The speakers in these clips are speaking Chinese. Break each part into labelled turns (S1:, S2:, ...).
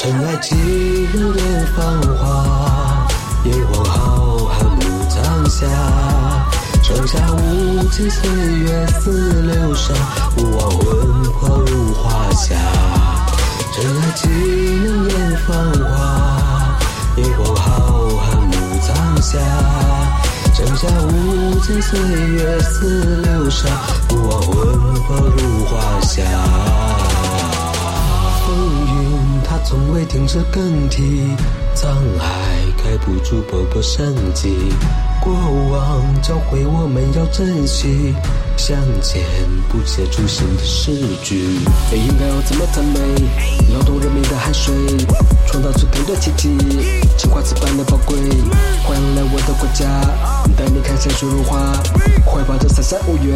S1: 尘埃几能年芳华，炎黄浩瀚暮苍霞。剩下无尽岁月似流沙，不忘魂魄如华夏。尘埃岂能言芳华？炎黄浩瀚暮苍霞。剩下无尽岁月似流沙，不忘魂从未停止更替，沧海盖不住勃勃生机。过往教会我们要珍惜，向前不写出新的诗句。
S2: 应该要怎么赞美？劳动人民的汗水，创造出更多奇迹，青花瓷般的宝贵。欢迎来我的国家，带你看山水如画，三五岳，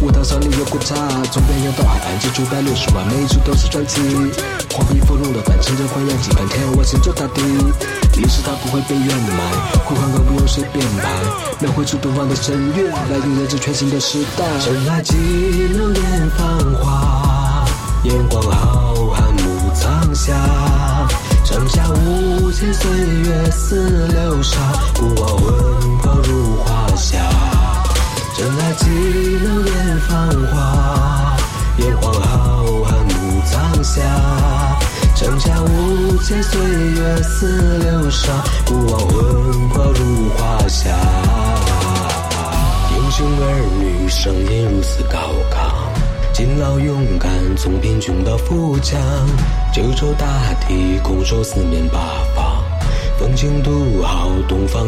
S2: 舞蹈上里有古刹，从边缘到海岸，九百六十万，每处都是传奇。黄皮肤龙的扮，乘着欢扬几番天，我心中大地，历史它不会被掩埋，辉煌更不用谁编排。描绘出东方的神韵，来迎接这全新的时代。
S1: 真爱岂能言芳华？炎黄浩瀚暮苍霞。上下无尽岁月似流沙，不忘魂魄如华夏。真爱岂能言芳华？炎黄浩瀚暮苍霞。剩下无尽岁月似流沙，不忘魂魄如华夏。英雄儿女声音如此高亢，勤劳勇敢从贫穷到富强，九州大地拱手四面八方，风情独好，东方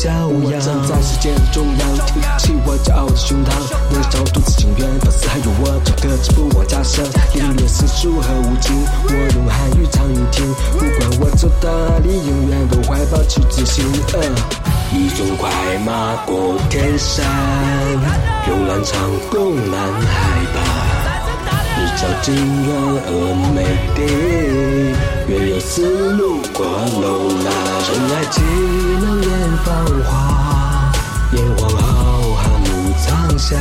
S1: 骄
S2: 我。站在世界的中央，挺起我骄傲的胸膛。年少独自情愿，到死还有我，这个志不忘家乡。历练四书和五经，我用汉语唱你听。不管我走到哪里，永远都怀抱起自信。呃
S1: 一纵快马过天山，游览长空南海拔。日照金圆峨眉地，月丝路过楼兰。尘埃岂能言芳华？炎黄浩瀚暮苍霞。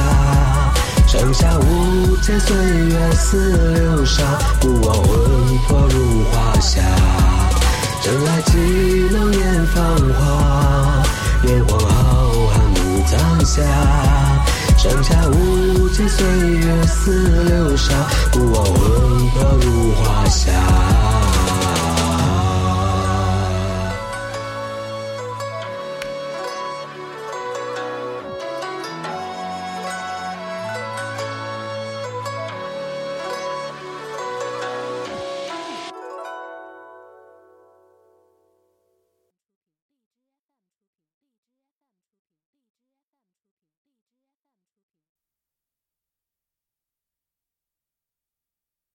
S1: 剩下无尽岁月似流沙，不忘魂魄如华夏。尘埃岂能言芳华？炎黄浩瀚暮苍霞。剩下无尽岁月似流沙，不忘魂魄如华夏。